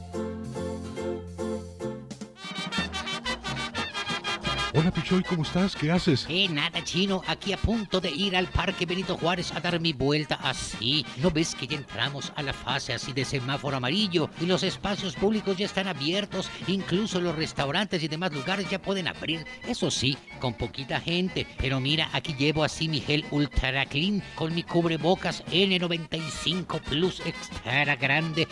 Hola Pichoy, ¿cómo estás? ¿Qué haces? Eh, nada, chino. Aquí a punto de ir al Parque Benito Juárez a dar mi vuelta así. ¿No ves que ya entramos a la fase así de semáforo amarillo y los espacios públicos ya están abiertos? Incluso los restaurantes y demás lugares ya pueden abrir. Eso sí, con poquita gente. Pero mira, aquí llevo así mi gel Ultra Clean con mi cubrebocas N95 Plus extra grande.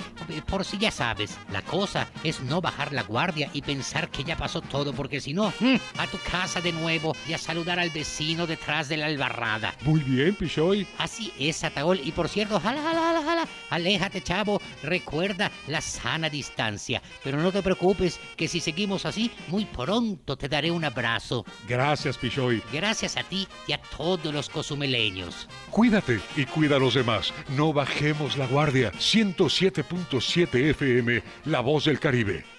Por si ya sabes, la cosa es no bajar la guardia y pensar que ya pasó todo, porque si no, a tu casa de nuevo y a saludar al vecino detrás de la albarrada. Muy bien, Pichoy. Así es, Ataol. Y por cierto, jala, jala, jala, jala. Aléjate, chavo. Recuerda la sana distancia. Pero no te preocupes, que si seguimos así, muy pronto te daré un abrazo. Gracias, Pichoy. Gracias a ti y a todos los cozumeleños. Cuídate y cuida a los demás. No bajemos la guardia. 107.7 FM, La Voz del Caribe.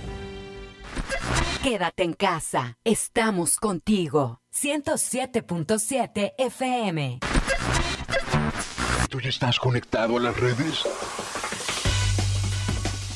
Quédate en casa. Estamos contigo. 107.7 FM. ¿Tú ya estás conectado a las redes?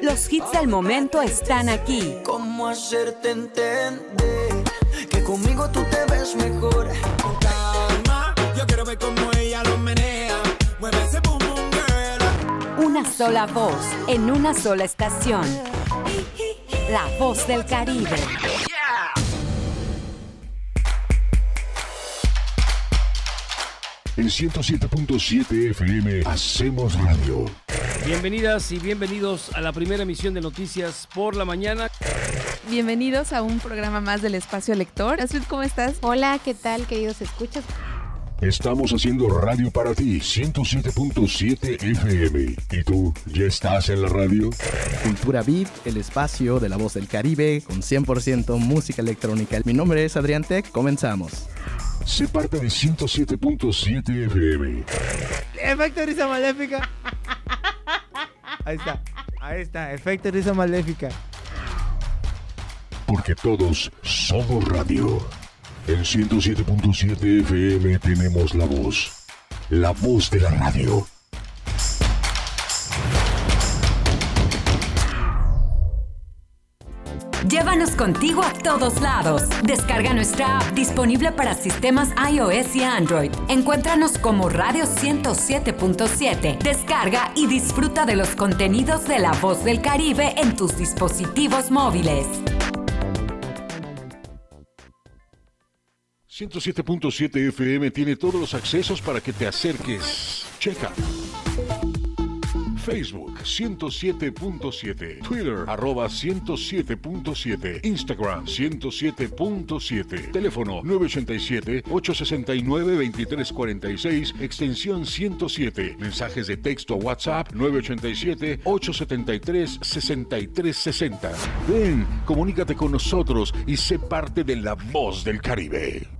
Los hits del momento están aquí. ¿Cómo hacerte entender que conmigo tú te ves mejor? Con calma, yo quiero ver cómo ella lo menea. Mueve ese boom boom girl. Una sola voz en una sola estación. La voz del Caribe. En 107.7 FM hacemos radio. Bienvenidas y bienvenidos a la primera emisión de Noticias por la mañana. Bienvenidos a un programa más del Espacio Lector. Astrid, ¿cómo estás? Hola, ¿qué tal, queridos escuchas? Estamos haciendo radio para ti, 107.7 FM. ¿Y tú, ya estás en la radio? Cultura VIP, el espacio de la voz del Caribe, con 100% música electrónica. Mi nombre es Adrián Tech, comenzamos. Sé parte de 107.7 FM. Efecto risa maléfica. Ahí está, ahí está, efecto risa maléfica. Porque todos somos radio. En 107.7 FM tenemos la voz. La voz de la radio. Llévanos contigo a todos lados. Descarga nuestra app disponible para sistemas iOS y Android. Encuéntranos como Radio 107.7. Descarga y disfruta de los contenidos de La Voz del Caribe en tus dispositivos móviles. 107.7 FM tiene todos los accesos para que te acerques. Checa. Facebook 107.7, Twitter arroba 107.7, Instagram 107.7, teléfono 987-869-2346, extensión 107, mensajes de texto WhatsApp 987-873-6360. Ven, comunícate con nosotros y sé parte de la voz del Caribe.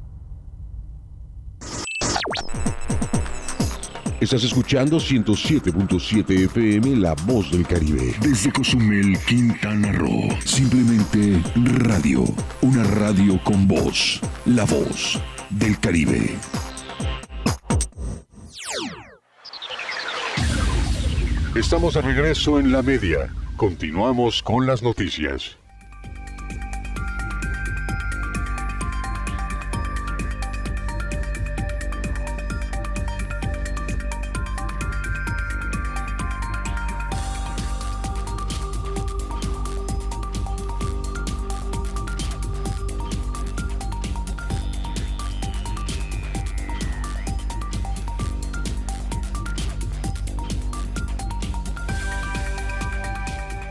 Estás escuchando 107.7 FM La Voz del Caribe. Desde Cozumel, Quintana Roo. Simplemente radio. Una radio con voz. La Voz del Caribe. Estamos de regreso en la media. Continuamos con las noticias.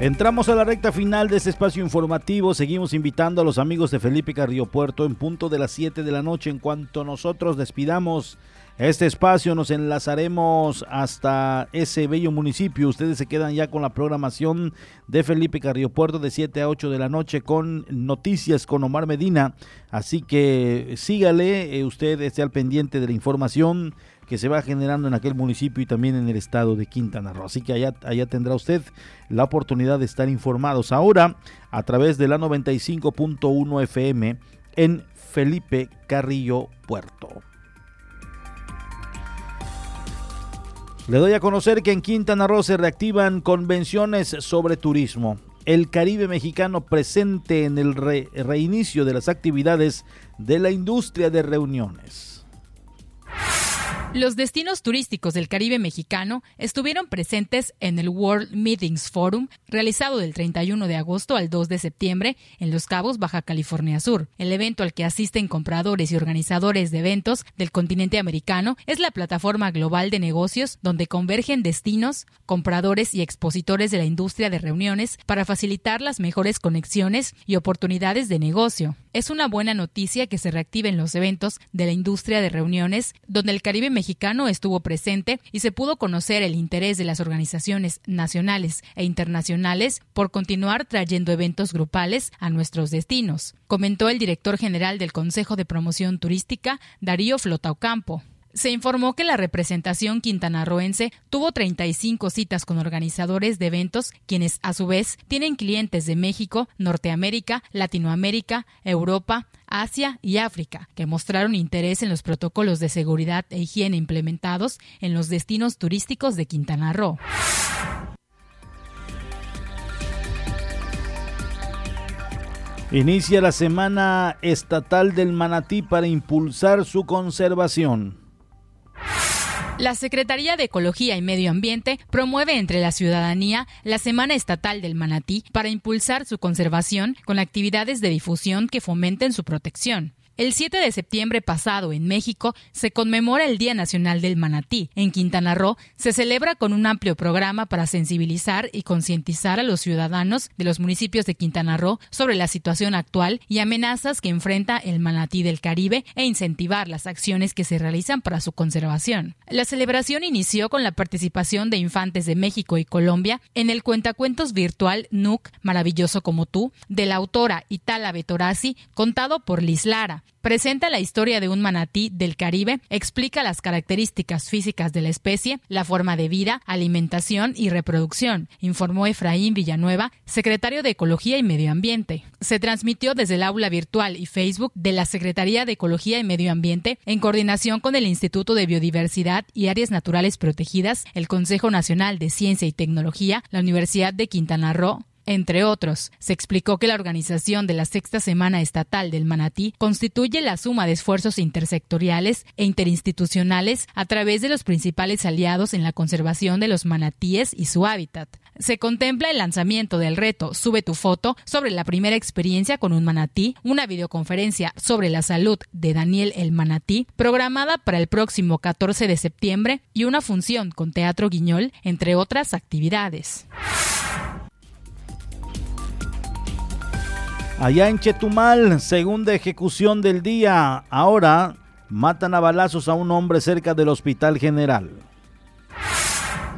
Entramos a la recta final de este espacio informativo. Seguimos invitando a los amigos de Felipe Carrillo Puerto en punto de las 7 de la noche. En cuanto nosotros despidamos este espacio, nos enlazaremos hasta ese bello municipio. Ustedes se quedan ya con la programación de Felipe Carrillo Puerto de 7 a 8 de la noche con noticias con Omar Medina. Así que sígale, eh, usted esté al pendiente de la información que se va generando en aquel municipio y también en el estado de Quintana Roo. Así que allá, allá tendrá usted la oportunidad de estar informados ahora a través de la 95.1 FM en Felipe Carrillo Puerto. Le doy a conocer que en Quintana Roo se reactivan convenciones sobre turismo. El Caribe mexicano presente en el reinicio de las actividades de la industria de reuniones. Los destinos turísticos del Caribe mexicano estuvieron presentes en el World Meetings Forum, realizado del 31 de agosto al 2 de septiembre en Los Cabos, Baja California Sur. El evento al que asisten compradores y organizadores de eventos del continente americano es la plataforma global de negocios donde convergen destinos, compradores y expositores de la industria de reuniones para facilitar las mejores conexiones y oportunidades de negocio. Es una buena noticia que se reactiven los eventos de la industria de reuniones donde el Caribe mexicano estuvo presente y se pudo conocer el interés de las organizaciones nacionales e internacionales por continuar trayendo eventos grupales a nuestros destinos, comentó el director general del Consejo de Promoción Turística, Darío Flotaucampo. Se informó que la representación quintanarroense tuvo 35 citas con organizadores de eventos, quienes a su vez tienen clientes de México, Norteamérica, Latinoamérica, Europa, Asia y África, que mostraron interés en los protocolos de seguridad e higiene implementados en los destinos turísticos de Quintana Roo. Inicia la Semana Estatal del Manatí para impulsar su conservación. La Secretaría de Ecología y Medio Ambiente promueve entre la ciudadanía la Semana Estatal del Manatí para impulsar su conservación con actividades de difusión que fomenten su protección. El 7 de septiembre pasado en México se conmemora el Día Nacional del Manatí. En Quintana Roo se celebra con un amplio programa para sensibilizar y concientizar a los ciudadanos de los municipios de Quintana Roo sobre la situación actual y amenazas que enfrenta el manatí del Caribe e incentivar las acciones que se realizan para su conservación. La celebración inició con la participación de infantes de México y Colombia en el cuentacuentos virtual NUC Maravilloso como tú de la autora Itala Betorazzi contado por Liz Lara. Presenta la historia de un manatí del Caribe, explica las características físicas de la especie, la forma de vida, alimentación y reproducción, informó Efraín Villanueva, secretario de Ecología y Medio Ambiente. Se transmitió desde el aula virtual y Facebook de la Secretaría de Ecología y Medio Ambiente en coordinación con el Instituto de Biodiversidad y Áreas Naturales Protegidas, el Consejo Nacional de Ciencia y Tecnología, la Universidad de Quintana Roo, entre otros. Se explicó que la organización de la Sexta Semana Estatal del Manatí constituye la suma de esfuerzos intersectoriales e interinstitucionales a través de los principales aliados en la conservación de los manatíes y su hábitat. Se contempla el lanzamiento del reto Sube tu foto sobre la primera experiencia con un manatí, una videoconferencia sobre la salud de Daniel el Manatí, programada para el próximo 14 de septiembre, y una función con Teatro Guiñol, entre otras actividades. Allá en Chetumal, segunda ejecución del día. Ahora matan a balazos a un hombre cerca del Hospital General.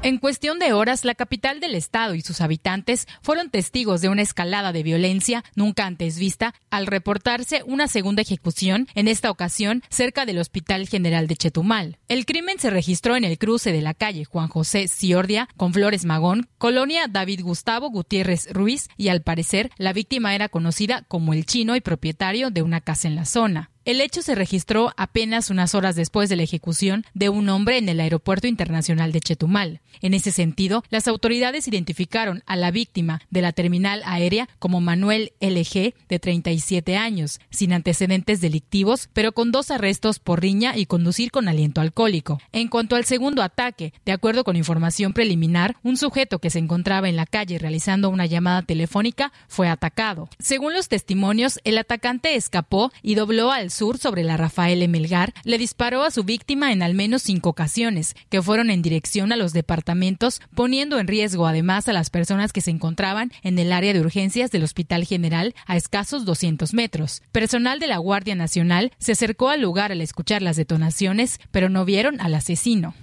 En cuestión de horas, la capital del estado y sus habitantes fueron testigos de una escalada de violencia nunca antes vista al reportarse una segunda ejecución, en esta ocasión cerca del Hospital General de Chetumal. El crimen se registró en el cruce de la calle Juan José Ciordia con Flores Magón, colonia David Gustavo Gutiérrez Ruiz, y al parecer la víctima era conocida como el chino y propietario de una casa en la zona. El hecho se registró apenas unas horas después de la ejecución de un hombre en el Aeropuerto Internacional de Chetumal. En ese sentido, las autoridades identificaron a la víctima de la terminal aérea como Manuel LG, de 37 años, sin antecedentes delictivos, pero con dos arrestos por riña y conducir con aliento alcohólico. En cuanto al segundo ataque, de acuerdo con información preliminar, un sujeto que se encontraba en la calle realizando una llamada telefónica fue atacado. Según los testimonios, el atacante escapó y dobló al sur sobre la Rafael Melgar, le disparó a su víctima en al menos cinco ocasiones, que fueron en dirección a los departamentos, poniendo en riesgo además a las personas que se encontraban en el área de urgencias del Hospital General a escasos 200 metros. Personal de la Guardia Nacional se acercó al lugar al escuchar las detonaciones, pero no vieron al asesino.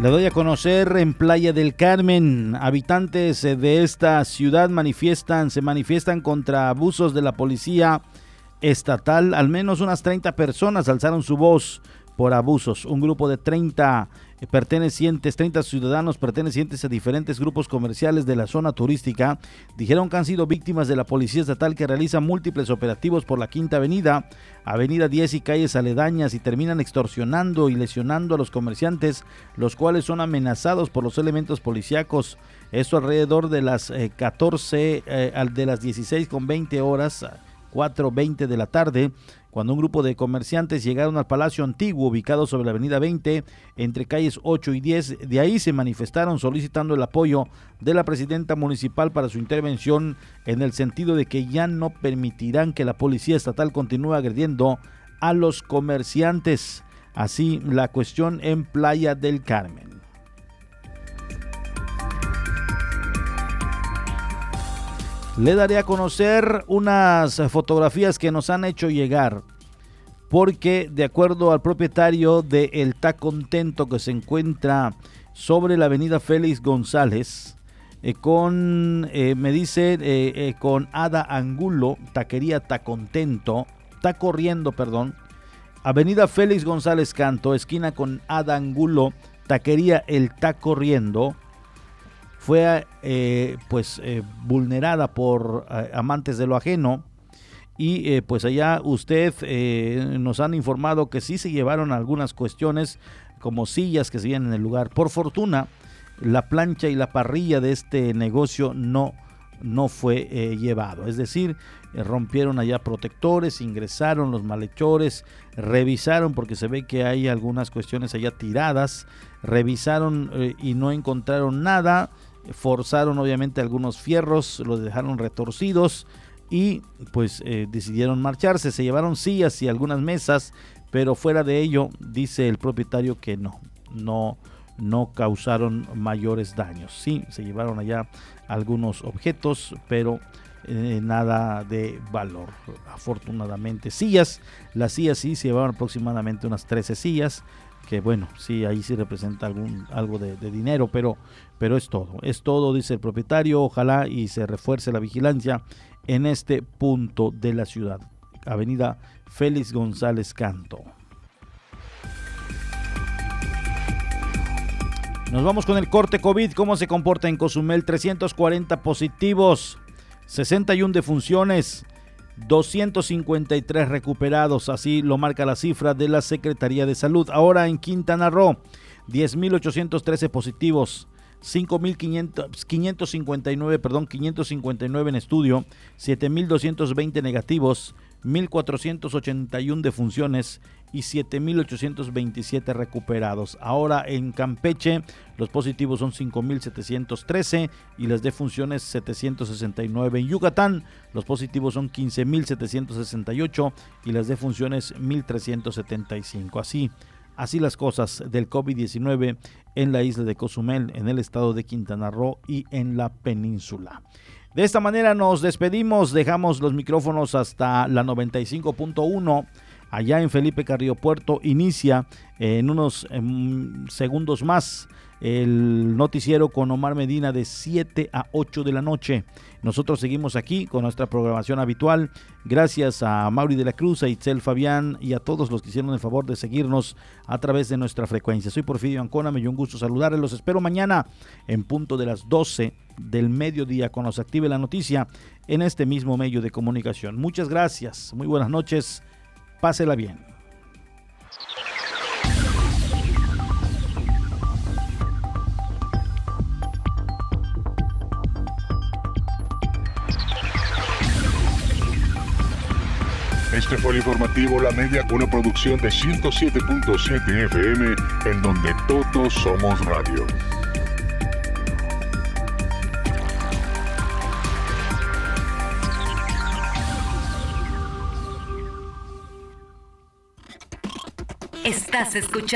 Le doy a conocer en Playa del Carmen, habitantes de esta ciudad manifiestan, se manifiestan contra abusos de la policía estatal. Al menos unas 30 personas alzaron su voz por abusos. Un grupo de 30 pertenecientes, 30 ciudadanos pertenecientes a diferentes grupos comerciales de la zona turística, dijeron que han sido víctimas de la Policía Estatal que realiza múltiples operativos por la Quinta Avenida, Avenida 10 y calles aledañas y terminan extorsionando y lesionando a los comerciantes, los cuales son amenazados por los elementos policíacos. Esto alrededor de las 14, eh, eh, de las 16 con 20 horas, 4.20 de la tarde, cuando un grupo de comerciantes llegaron al Palacio Antiguo ubicado sobre la Avenida 20 entre calles 8 y 10. De ahí se manifestaron solicitando el apoyo de la presidenta municipal para su intervención en el sentido de que ya no permitirán que la policía estatal continúe agrediendo a los comerciantes. Así la cuestión en Playa del Carmen. Le daré a conocer unas fotografías que nos han hecho llegar, porque de acuerdo al propietario de El Tacontento que se encuentra sobre la avenida Félix González, eh, con, eh, me dice, eh, con Ada Angulo, taquería Tacontento, está corriendo, perdón, avenida Félix González Canto, esquina con Ada Angulo, taquería El Está Corriendo, fue eh, pues eh, vulnerada por eh, amantes de lo ajeno y pues allá usted nos han informado que sí se llevaron algunas cuestiones como sillas que se en el lugar. Por fortuna, la plancha y la parrilla de este negocio no, no fue llevado. Es decir, rompieron allá protectores, ingresaron los malhechores, revisaron porque se ve que hay algunas cuestiones allá tiradas, revisaron y no encontraron nada forzaron obviamente algunos fierros, los dejaron retorcidos y pues eh, decidieron marcharse. Se llevaron sillas y algunas mesas, pero fuera de ello dice el propietario que no, no, no causaron mayores daños. Sí, se llevaron allá algunos objetos, pero eh, nada de valor. Afortunadamente, sillas, las sillas sí se llevaron aproximadamente unas 13 sillas que bueno, sí, ahí sí representa algún, algo de, dinero, pero, pero es todo, es todo, dice el propietario, ojalá y se refuerce la vigilancia en este punto de la ciudad, avenida Félix González Canto. Nos vamos con el corte COVID, cómo se comporta en Cozumel, 340 positivos, 61 defunciones, 253 recuperados, así lo marca la cifra de la Secretaría de Salud. Ahora en Quintana Roo, 10.813 positivos, 5.559, perdón, 559 en estudio, 7.220 negativos, 1.481 defunciones y 7.827 recuperados. Ahora en Campeche los positivos son 5.713 y las defunciones 769. En Yucatán los positivos son 15.768 y las defunciones 1.375. Así, así las cosas del COVID-19 en la isla de Cozumel, en el estado de Quintana Roo y en la península. De esta manera nos despedimos, dejamos los micrófonos hasta la 95.1 allá en Felipe Carrillo Puerto. Inicia en unos segundos más el noticiero con Omar Medina de 7 a 8 de la noche. Nosotros seguimos aquí con nuestra programación habitual. Gracias a Mauri de la Cruz, a Itzel Fabián y a todos los que hicieron el favor de seguirnos a través de nuestra frecuencia. Soy Porfirio Ancona, me dio un gusto saludarles. Los espero mañana en punto de las 12 del mediodía cuando se active la noticia en este mismo medio de comunicación. Muchas gracias, muy buenas noches, pásela bien. Este fue el informativo La Media, una producción de 107.7 FM, en donde todos somos radio. Estás escuchando